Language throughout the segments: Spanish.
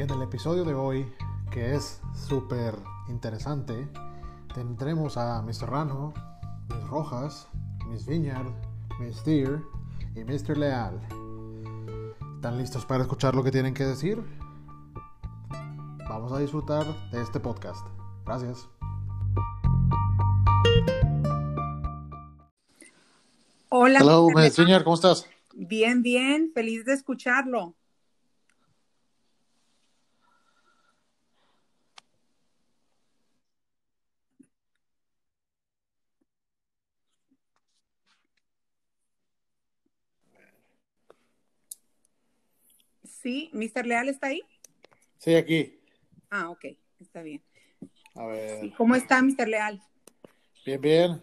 En el episodio de hoy, que es súper interesante, tendremos a Mr. Serrano, Miss Rojas, Miss Vineyard, Miss Deer y Mr. Leal. ¿Están listos para escuchar lo que tienen que decir? Vamos a disfrutar de este podcast. Gracias. Hola. Hello, Miss Vineyard, ¿cómo estás? Bien, bien, feliz de escucharlo. Sí, Mr. Leal está ahí. Sí, aquí. Ah, ok, está bien. A ver. ¿Cómo está, Mr. Leal? Bien, bien.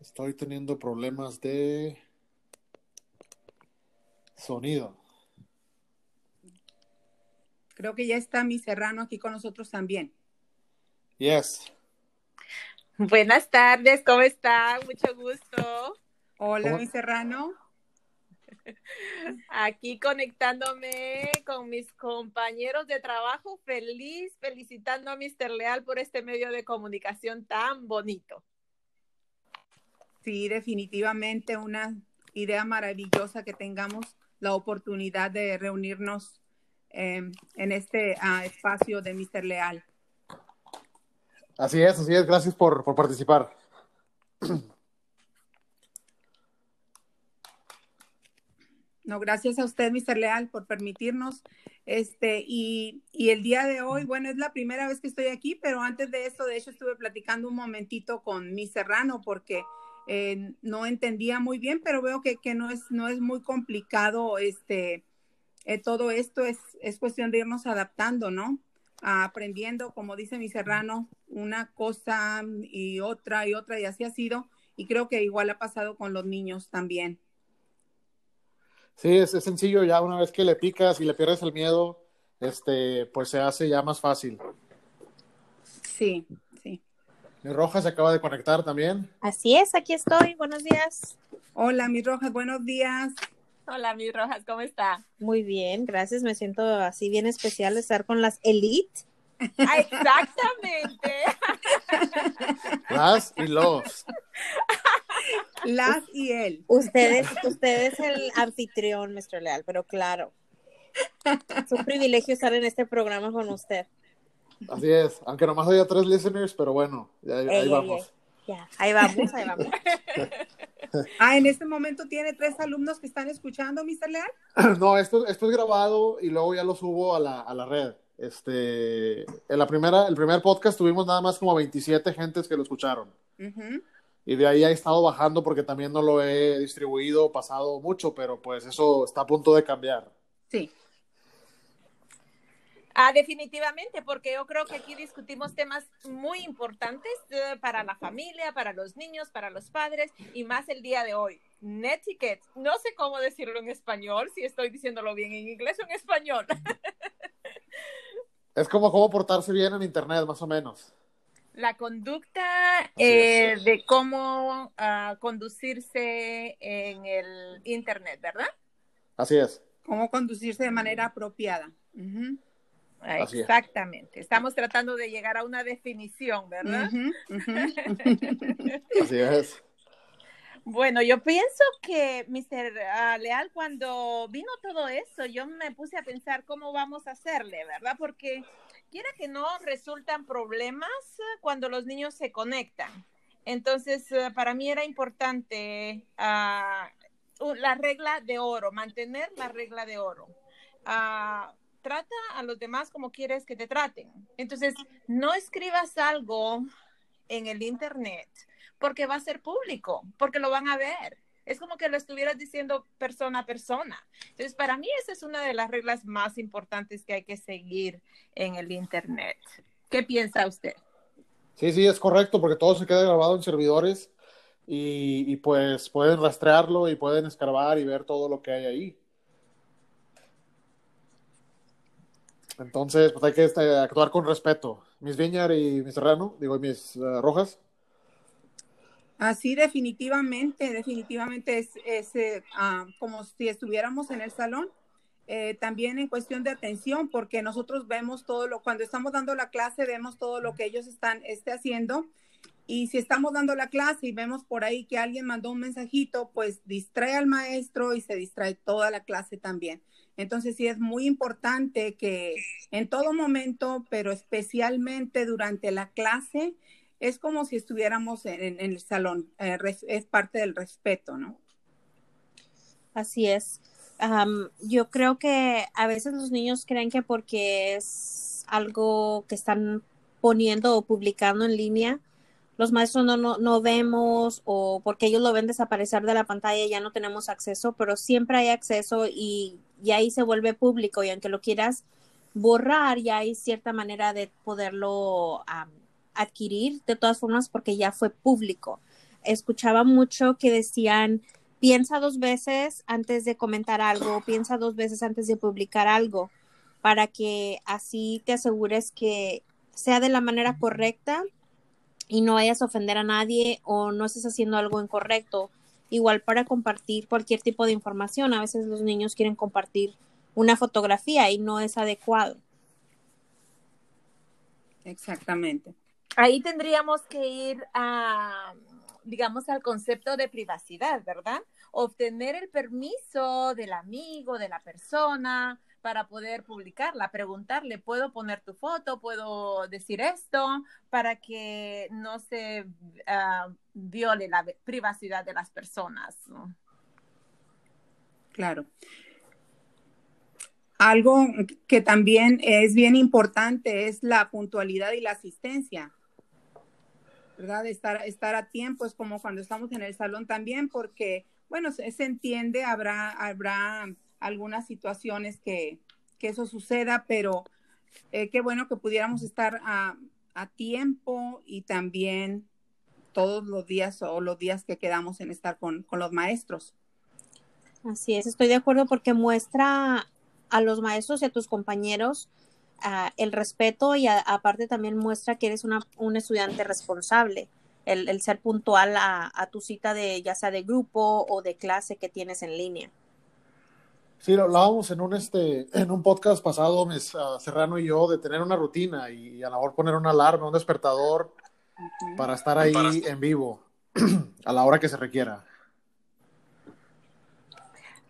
Estoy teniendo problemas de sonido. Creo que ya está mi Serrano aquí con nosotros también. Yes. Buenas tardes, ¿cómo está? Mucho gusto. Hola, ¿Cómo? mi Serrano. Aquí conectándome con mis compañeros de trabajo, feliz, felicitando a Mr. Leal por este medio de comunicación tan bonito. Sí, definitivamente una idea maravillosa que tengamos la oportunidad de reunirnos eh, en este ah, espacio de Mr. Leal. Así es, así es. Gracias por, por participar. No, gracias a usted, Mr. Leal, por permitirnos. Este, y, y el día de hoy, bueno, es la primera vez que estoy aquí, pero antes de eso, de hecho, estuve platicando un momentito con mi Serrano porque eh, no entendía muy bien, pero veo que, que no, es, no es muy complicado este, eh, todo esto, es, es cuestión de irnos adaptando, ¿no? Aprendiendo, como dice mi Serrano, una cosa y otra y otra, y así ha sido. Y creo que igual ha pasado con los niños también. Sí, es, es sencillo. Ya una vez que le picas y le pierdes el miedo, este, pues se hace ya más fácil. Sí, sí. Mi Roja se acaba de conectar también. Así es, aquí estoy. Buenos días. Hola, mi Rojas, buenos días. Hola, mis rojas, ¿cómo está? Muy bien, gracias. Me siento así bien especial de estar con las Elite. Ah, exactamente. Las y los. Las y él. Ustedes, usted es el anfitrión, Mr. Leal, pero claro. Es un privilegio estar en este programa con usted. Así es. Aunque nomás haya tres listeners, pero bueno, ya- ahí, Ey, vamos. ey. Ya, ahí vamos, ahí vamos. Ah, en este momento tiene tres alumnos que están escuchando, Mr. Leal. No, esto, esto es grabado y luego ya lo subo a la, a la red. Este, en la primera, el primer podcast tuvimos nada más como 27 gentes que lo escucharon. Ujú. Y de ahí ha estado bajando porque también no lo he distribuido, pasado mucho, pero pues eso está a punto de cambiar. Sí, Ah, definitivamente, porque yo creo que aquí discutimos temas muy importantes eh, para la familia, para los niños, para los padres y más el día de hoy. Netiquette, no sé cómo decirlo en español, si estoy diciéndolo bien en inglés o en español. Es como cómo portarse bien en internet, más o menos. La conducta eh, de cómo ah, conducirse en el Internet, ¿verdad? Así es. cómo conducirse de manera apropiada. Ujú. Así es. Exactamente. Estamos tratando de llegar a una definición, ¿verdad? Así es. Bueno, yo pienso que, Mr. ah, Leal, cuando vino todo eso, yo me puse a pensar cómo vamos a hacerle, ¿verdad? Porque quiera que no, resultan problemas eh, cuando los niños se conectan. Entonces, eh, para mí era importante ah, u- la regla de oro, mantener la regla de oro. Ah, trata a los demás como quieres que te traten. Entonces, no escribas algo en el Internet porque va a ser público, porque lo van a ver. Es como que lo estuvieras diciendo persona a persona. Entonces, para mí esa es una de las reglas más importantes que hay que seguir en el Internet. ¿Qué piensa usted? Sí, sí, es correcto, porque todo se queda grabado en servidores y, pues pueden rastrearlo y pueden escarbar y ver todo lo que hay ahí. Entonces, pues hay que este, actuar con respeto. Miss Viñar y Miss Serrano, digo, y Miss uh, Rojas. Así definitivamente, definitivamente es, es eh, ah, como si estuviéramos en el salón. eh, también en cuestión de atención, porque nosotros vemos todo lo, cuando estamos dando la clase, vemos todo lo que ellos están este, haciendo. Y si estamos dando la clase y vemos por ahí que alguien mandó un mensajito, pues distrae al maestro y se distrae toda la clase también. Entonces sí es muy importante que en todo momento, pero especialmente durante la clase, es como si estuviéramos en, el salón. Eh, es parte del respeto, ¿no? Así es. yo creo que a veces los niños creen que porque es algo que están poniendo o publicando en línea, los maestros no, no, vemos o porque ellos lo ven desaparecer de la pantalla ya no tenemos acceso, pero siempre hay acceso y, ahí se vuelve público y aunque lo quieras borrar, ya hay cierta manera de poderlo adquirir de todas formas porque ya fue público. Escuchaba mucho que decían, piensa dos veces antes de comentar algo, piensa dos veces antes de publicar algo, para que así te asegures que sea de la manera correcta y no vayas a ofender a nadie o no estés haciendo algo incorrecto. Igual para compartir cualquier tipo de información. A veces los niños quieren compartir una fotografía y no es adecuado. Exactamente. Ahí tendríamos que ir a, digamos, al concepto de privacidad, ¿verdad? Obtener el permiso del amigo, de la persona, para poder publicarla, preguntarle, ¿puedo poner tu foto? ¿Puedo decir esto? Para que no se ah, viole la privacidad de las personas. Claro. Algo que también es bien importante es la puntualidad y la asistencia. ¿Verdad? Estar, estar a tiempo es como cuando estamos en el salón también, porque, bueno, se, entiende, habrá, habrá algunas situaciones que, eso suceda, pero eh, qué bueno que pudiéramos estar a, tiempo y también todos los días o los días que quedamos en estar con, los maestros. Así es, estoy de acuerdo porque muestra a los maestros y a tus compañeros ah, el respeto y aparte también muestra que eres una, un estudiante responsable, el, el ser puntual a, a, tu cita de ya sea de grupo o de clase que tienes en línea. Sí, lo hablábamos en un, este, en un podcast pasado, mis, uh, Serrano y yo, de tener una rutina y, a lo mejor poner una alarma, un despertador para estar ahí en vivo a la hora que se requiera.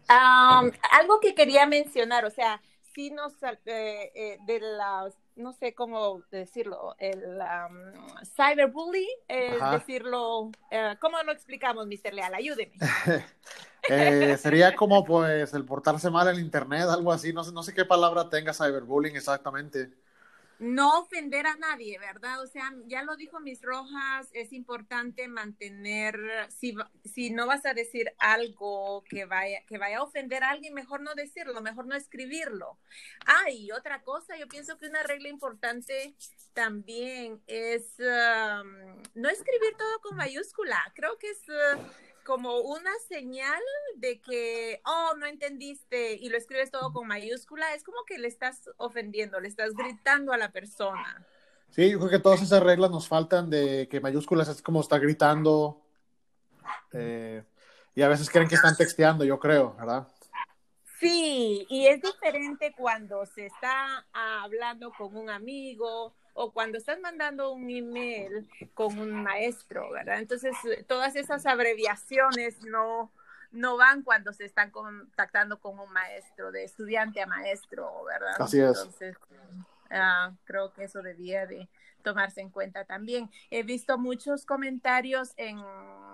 algo que quería mencionar, o sea, sí nos, eh, eh, de las, no sé cómo decirlo, el cyberbully, es decirlo, eh, ¿cómo lo explicamos, Mr. Leal? Ayúdeme. Eh, sería como pues el portarse mal en internet, algo así, no sé, no sé qué palabra tenga cyberbullying exactamente. No ofender a nadie, ¿verdad? O sea, ya lo dijo Miss Rojas, es importante mantener, si, si no vas a decir algo que vaya, que vaya a ofender a alguien, mejor no decirlo, mejor no escribirlo. Ah, y otra cosa, yo pienso que una regla importante también es um, no escribir todo con mayúscula. Creo que es... Uh, como una señal de que, oh, no entendiste y lo escribes todo con mayúscula, es como que le estás ofendiendo, le estás gritando a la persona. Sí, yo creo que todas esas reglas nos faltan de que mayúsculas es como está gritando. Eh, y a veces creen que están texteando, yo creo, ¿verdad? Sí, y es diferente cuando se está hablando con un amigo o cuando estás mandando un email con un maestro, ¿verdad? Entonces, todas esas abreviaciones no, no van cuando se están contactando con un maestro, de estudiante a maestro, ¿verdad? Así es. Entonces, ah, creo que eso debía de tomarse en cuenta también. He visto muchos comentarios en,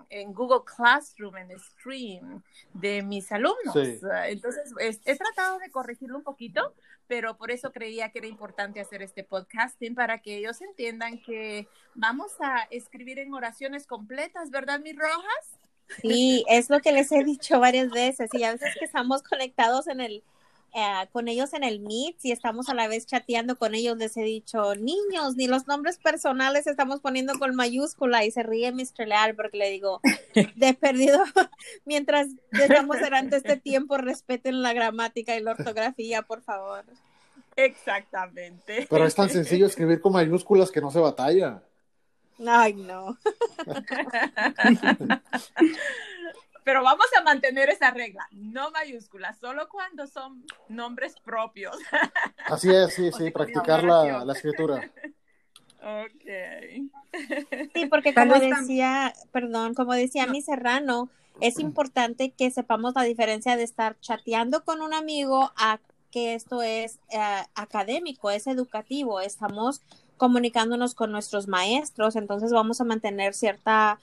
en Google Classroom, en Stream, de mis alumnos. Entonces, he tratado de corregirlo un poquito, pero por eso creía que era importante hacer este podcasting para que ellos entiendan que vamos a escribir en oraciones completas, ¿verdad, mis rojas? Sí, es lo que les he dicho varias veces y a veces que estamos conectados en el eh, con ellos en el Meet y estamos a la vez chateando con ellos, les he dicho, niños, ni los nombres personales estamos poniendo con mayúscula y se ríe Mr. Leal porque le digo, de perdido, mientras estamos durante este tiempo, respeten la gramática y la ortografía, por favor. Exactamente. Pero es tan sencillo escribir con mayúsculas que no se batalla. Ay, no. Pero vamos a mantener esa regla, no mayúsculas, solo cuando son nombres propios. Así es, sí, sí, practicar la, la, escritura. Ok. Sí, porque como decía, perdón, como decía mi Serrano, es importante que sepamos la diferencia de estar chateando con un amigo a que esto es eh, académico, es educativo, estamos comunicándonos con nuestros maestros, entonces vamos a mantener cierta,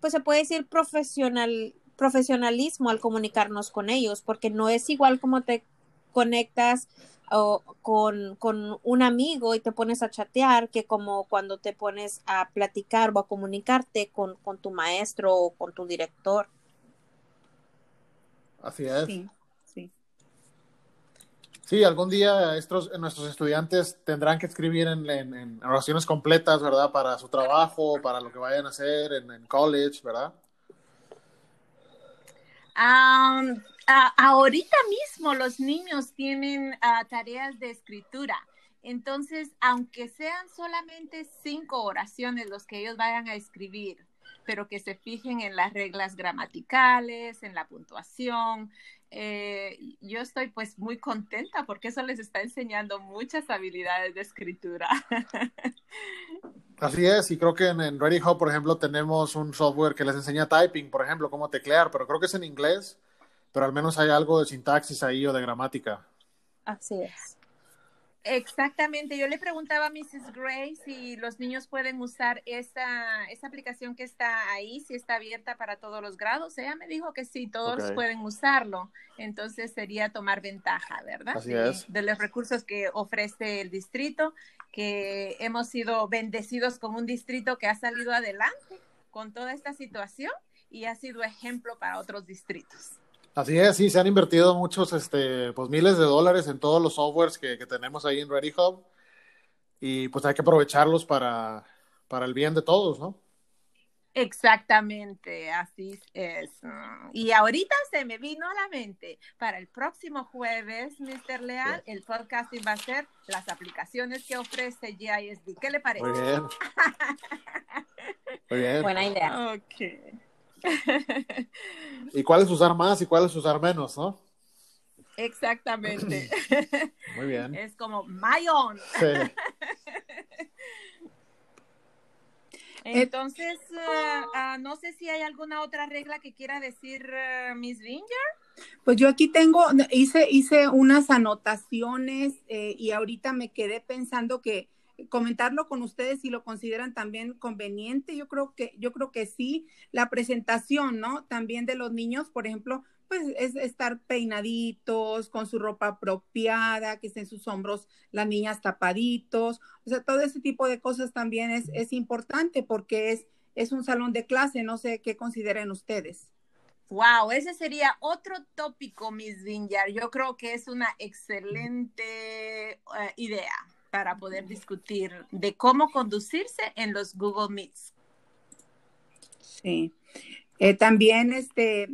pues se puede decir profesional, profesionalismo al comunicarnos con ellos, porque no es igual como te conectas o con, con, un amigo y te pones a chatear que como cuando te pones a platicar o a comunicarte con, con tu maestro o con tu director. Así es. Sí, sí. Sí, algún día estos, nuestros estudiantes tendrán que escribir en, oraciones completas, ¿verdad? Para su trabajo, para lo que vayan a hacer en, college, ¿verdad? Ahorita mismo los niños tienen ah, tareas de escritura. Entonces, aunque sean solamente cinco oraciones los que ellos vayan a escribir, pero que se fijen en las reglas gramaticales, en la puntuación. Eh, yo estoy pues muy contenta porque eso les está enseñando muchas habilidades de escritura. Así es, y creo que en, en Ready Hub, por ejemplo, tenemos un software que les enseña typing, por ejemplo, cómo teclear, pero creo que es en inglés, pero al menos hay algo de sintaxis ahí o de gramática. Así es. Exactamente, yo le preguntaba a Mrs. Gray si los niños pueden usar esa, esa aplicación que está ahí, si está abierta para todos los grados. Ella me dijo que sí, todos pueden usarlo. Entonces sería tomar ventaja, ¿verdad? Así es. De los recursos que ofrece el distrito, que hemos sido bendecidos con un distrito que ha salido adelante con toda esta situación y ha sido ejemplo para otros distritos. Así es, sí, se han invertido muchos, este, pues miles de dólares en todos los softwares que, tenemos ahí en Ready Hub y pues hay que aprovecharlos para, para el bien de todos, ¿no? Exactamente, así es. Y ahorita se me vino a la mente, para el próximo jueves, Mr. Leal, el podcasting va a ser las aplicaciones que ofrece GISD. ¿Qué le parece? Muy bien. Muy bien. Buena idea. Ok. y cuál es usar más y cuál es usar menos, ¿no? Exactamente. Muy bien. Es como my own. Entonces, uh, uh, no sé si hay alguna otra regla que quiera decir uh, Miss Vinger. Pues yo aquí tengo, hice, hice unas anotaciones eh, y ahorita me quedé pensando que comentarlo con ustedes si lo consideran también conveniente. Yo creo que, yo creo que sí. La presentación, ¿no? También de los niños, por ejemplo, pues es estar peinaditos, con su ropa apropiada, que estén sus hombros las niñas tapaditos. O sea, todo ese tipo de cosas también es, es importante porque es, es un salón de clase. No sé qué consideren ustedes. Wow, ese sería otro tópico, Miss Vineyard. Yo creo que es una excelente eh, idea para poder discutir de cómo conducirse en los Google Meets. Sí. Eh, también este,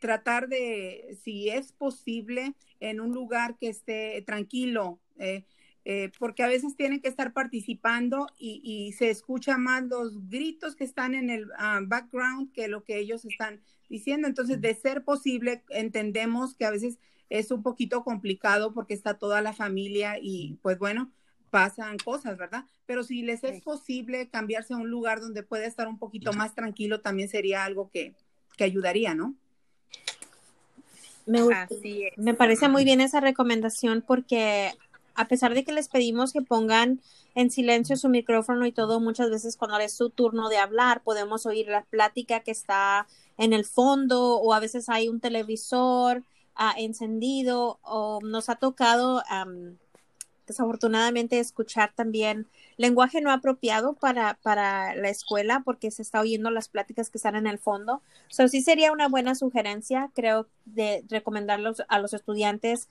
tratar de, si es posible, en un lugar que esté tranquilo, eh, eh, porque a veces tienen que estar participando y, se escucha más los gritos que están en el ah, background que lo que ellos están diciendo. Entonces, de ser posible, entendemos que a veces es un poquito complicado porque está toda la familia y pues bueno, pasan cosas, ¿verdad? Pero si les es posible cambiarse a un lugar donde pueda estar un poquito más tranquilo, también sería algo que, ayudaría, ¿no? Me, me parece muy bien esa recomendación porque a pesar de que les pedimos que pongan en silencio su micrófono y todo, muchas veces cuando es su turno de hablar podemos oír la plática que está en el fondo o a veces hay un televisor ah, encendido o nos ha tocado desafortunadamente escuchar también lenguaje no apropiado para, para la escuela porque se está oyendo las pláticas que están en el fondo. So, sí sería una buena sugerencia, creo, de recomendarlos a los estudiantes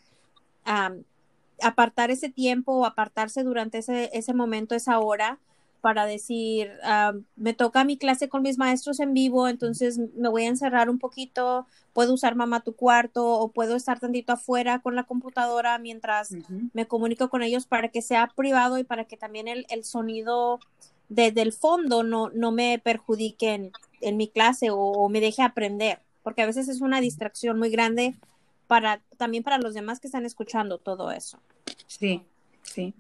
apartar ese tiempo o apartarse durante ese, ese momento, esa hora, para decir, ah, me toca mi clase con mis maestros en vivo, entonces me voy a encerrar un poquito, puedo usar mamá tu cuarto o puedo estar tantito afuera con la computadora mientras me comunico con ellos para que sea privado y para que también el, el sonido desde el fondo no, no me perjudique en, mi clase o, me deje aprender. porque a veces es una distracción muy grande para también para los demás que están escuchando todo eso. Sí, sí.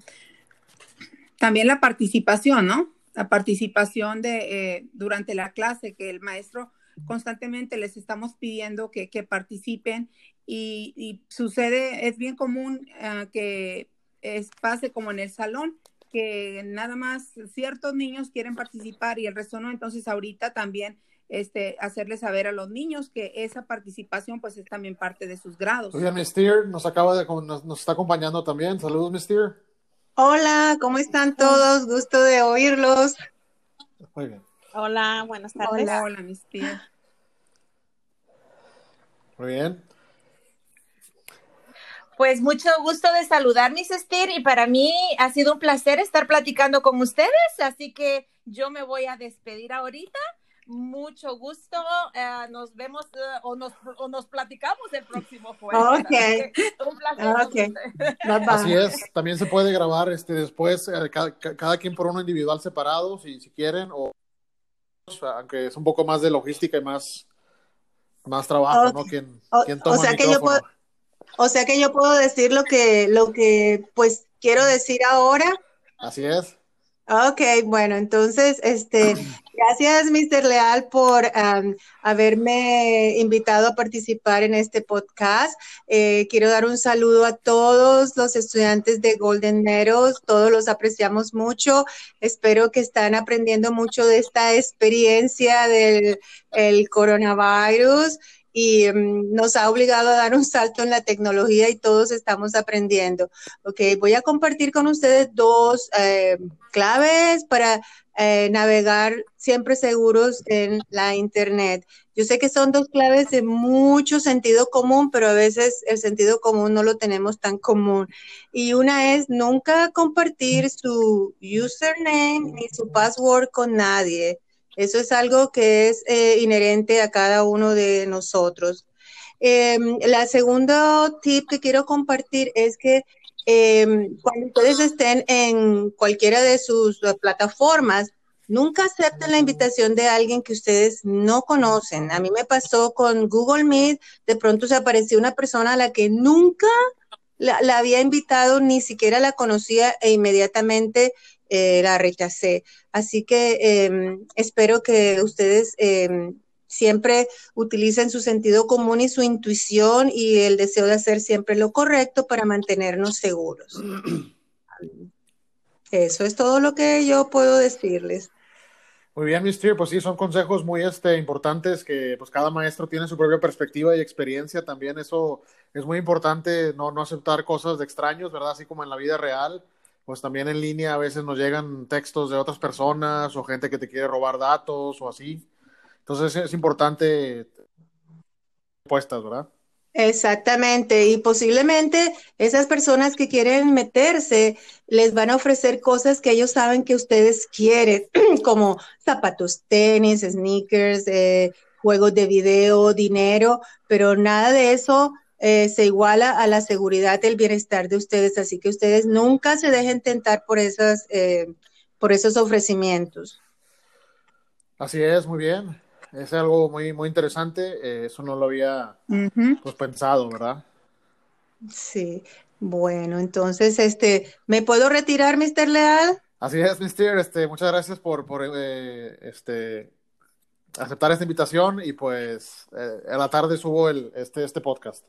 También la participación, ¿no? La participación de eh, durante la clase, que el maestro constantemente les estamos pidiendo que, participen y, sucede, es bien común eh, que es, pase como en el salón, que nada más ciertos niños quieren participar y el resto no, entonces ahorita también este, hacerles saber a los niños que esa participación pues es también parte de sus grados. Oye, Mister, nos acaba de, nos, está acompañando también. Saludos, Mister. Hola, ¿cómo están todos? Gusto de oírlos. Muy bien. Hola, buenas tardes. Hola, hola, Mister. Muy bien. Pues mucho gusto de saludar, Miss Steer, y para mí ha sido un placer estar platicando con ustedes, así que yo me voy a despedir ahorita. Mucho gusto, eh, nos vemos eh, o, nos, o, nos, platicamos el próximo jueves. Ok. un placer. Okay. Así es, también se puede grabar este después, eh, cada, quien por uno individual separado, si, si quieren, o aunque es un poco más de logística y más, más trabajo, ¿no? Quien, toma o sea que yo puedo o sea que yo puedo decir lo que, lo que pues quiero decir ahora. Así es. Ok, bueno, entonces, este, gracias, Mr. Leal, por haberme invitado a participar en este podcast. Eh, quiero dar un saludo a todos los estudiantes de Golden Meadows, todos los apreciamos mucho. Espero que están aprendiendo mucho de esta experiencia del el coronavirus y mm, nos ha obligado a dar un salto en la tecnología y todos estamos aprendiendo. Ok, voy a compartir con ustedes dos eh, claves para eh, navegar siempre seguros en la Internet. Yo sé que son dos claves de mucho sentido común, pero a veces el sentido común no lo tenemos tan común. Y una es nunca compartir su username ni su password con nadie. Eso es algo que es eh, inherente a cada uno de nosotros. Em, la segunda tip que quiero compartir es que em, cuando ustedes estén en cualquiera de sus plataformas, nunca acepten la invitación de alguien que ustedes no conocen. A mí me pasó con Google Meet, de pronto se apareció una persona a la que nunca la había invitado, ni siquiera la conocía e inmediatamente eh, la rechacé. Así que em, espero que ustedes em, siempre utilicen su sentido común y su intuición y el deseo de hacer siempre lo correcto para mantenernos seguros. Eso es todo lo que yo puedo decirles. Muy bien, Mister, pues sí, son consejos muy este, importantes que pues cada maestro tiene su propia perspectiva y experiencia. También eso es muy importante, no, no aceptar cosas de extraños, ¿verdad? Así como en la vida real pues también en línea a veces nos llegan textos de otras personas o gente que te quiere robar datos o así. Entonces es importante puestas, ¿verdad? Exactamente, y posiblemente esas personas que quieren meterse les van a ofrecer cosas que ellos saben que ustedes quieren, como zapatos, tenis, sneakers, eh, juegos de video, dinero, pero nada de eso eh, se iguala a la seguridad y el bienestar de ustedes. Así que ustedes nunca se dejen tentar por, esas, eh, por esos ofrecimientos. Así es, muy bien. Es algo muy, muy interesante. Eh, eso no lo había pues, pensado, ¿verdad? Sí. Bueno, entonces, este, ¿me puedo retirar, Mr. Leal? Así es, Mr. Este, muchas gracias por, por este, aceptar esta invitación y pues a la tarde subo el, este, este podcast.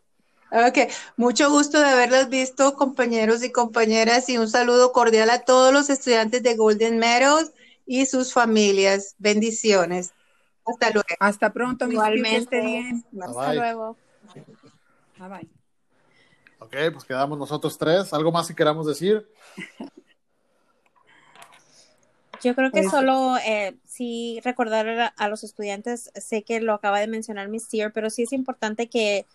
Ok, mucho gusto de haberlos visto, compañeros y compañeras, y un saludo cordial a todos los estudiantes de Golden Meadows y sus familias. Bendiciones. Hasta luego. Hasta pronto, Igualmente. bien. Hasta luego. Bye bye. Ok, pues quedamos nosotros tres. ¿Algo más que queramos decir? Yo creo que pues solo eh, sí recordar a, los estudiantes, sé que lo acaba de mencionar Miss Sear, pero sí es importante que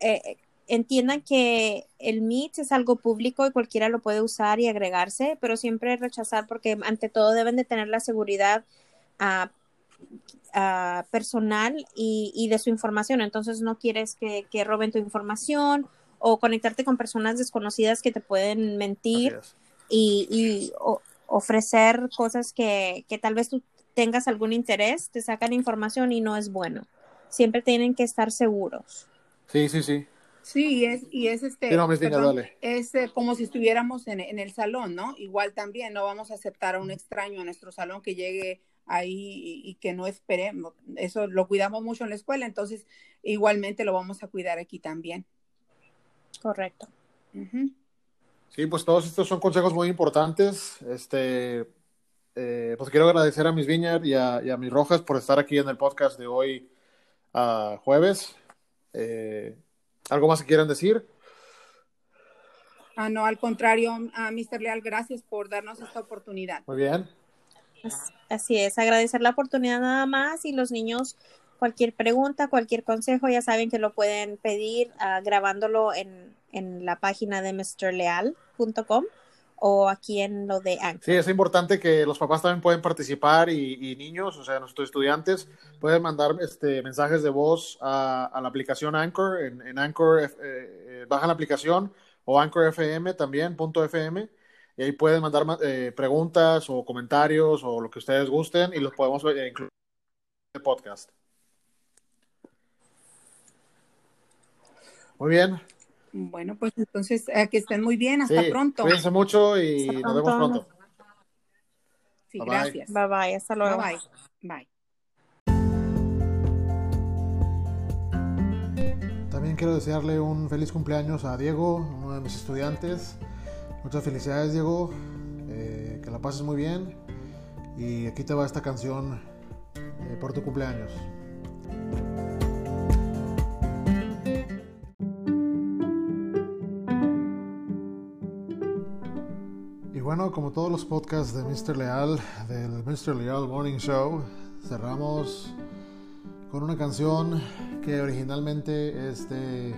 eh, entiendan que el Meet es algo público y cualquiera lo puede usar y agregarse, pero siempre rechazar porque ante todo deben de tener la seguridad ah, personal y, de su información. Entonces no quieres que, roben tu información o conectarte con personas desconocidas que te pueden mentir y, ofrecer cosas que, que tal vez tú tengas algún interés, te sacan información y no es bueno. siempre tienen que estar seguros. Sí, sí, sí. Sí, y es, y es este, Sí, no, mis perdón, niñas, dale. es eh, como si estuviéramos en, en el salón, ¿no? Igual también no vamos a aceptar a un extraño a nuestro salón que llegue ahí y, y que no esperemos. Eso lo cuidamos mucho en la escuela, entonces igualmente lo vamos a cuidar aquí también. Correcto. Sí, pues todos estos son consejos muy importantes. Este, eh, pues quiero agradecer a mis Viñar y a, y a mis Rojas por estar aquí en el podcast de hoy, ah, jueves. Eh, ¿Algo más que quieran decir? Ah, no, al contrario, a Mr. Leal, gracias por darnos esta oportunidad. Muy bien. As- Así es, agradecer la oportunidad nada más y los niños, cualquier pregunta, cualquier consejo, ya saben que lo pueden pedir ah, grabándolo en, en la página de mrleal.com o aquí en lo de Anchor. Sí, es importante que los papás también pueden participar y, niños, o sea, nuestros estudiantes, pueden mandar este, mensajes de voz a, la aplicación Anchor. En, en Anchor, eh, eh, bajan la aplicación o Anchor FM también, punto FM. Y ahí pueden mandar ma- eh, preguntas o comentarios o lo que ustedes gusten y los podemos eh, incluir en el podcast. Muy bien. Bueno, pues entonces eh, que estén muy bien. Hasta Sí, pronto. Cuídense mucho y Hasta nos vemos pronto. Sí, Bye, bye. gracias. Bye bye, hasta luego. Bye bye. Bye. También quiero desearle un feliz cumpleaños a Diego, uno de mis estudiantes. Muchas felicidades, Diego. Eh, que la pases muy bien. Y aquí te va esta canción eh, por tu cumpleaños. Como todos los podcasts de Mr. Leal, del Mr. Leal Morning Show, cerramos con una canción que originalmente es de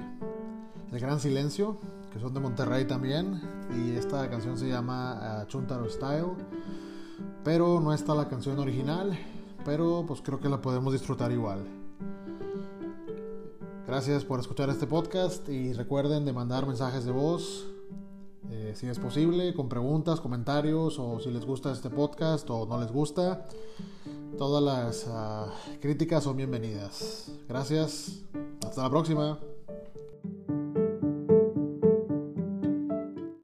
El Gran Silencio, que son de Monterrey también, y esta canción se llama uh, Chuntaro Style, pero no está la canción original, pero pues creo que la podemos disfrutar igual. Gracias por escuchar este podcast y recuerden de mandar mensajes de voz si es posible, con preguntas, comentarios o si les gusta este podcast o no les gusta. Todas las ah, críticas son bienvenidas. Gracias. Hasta la próxima.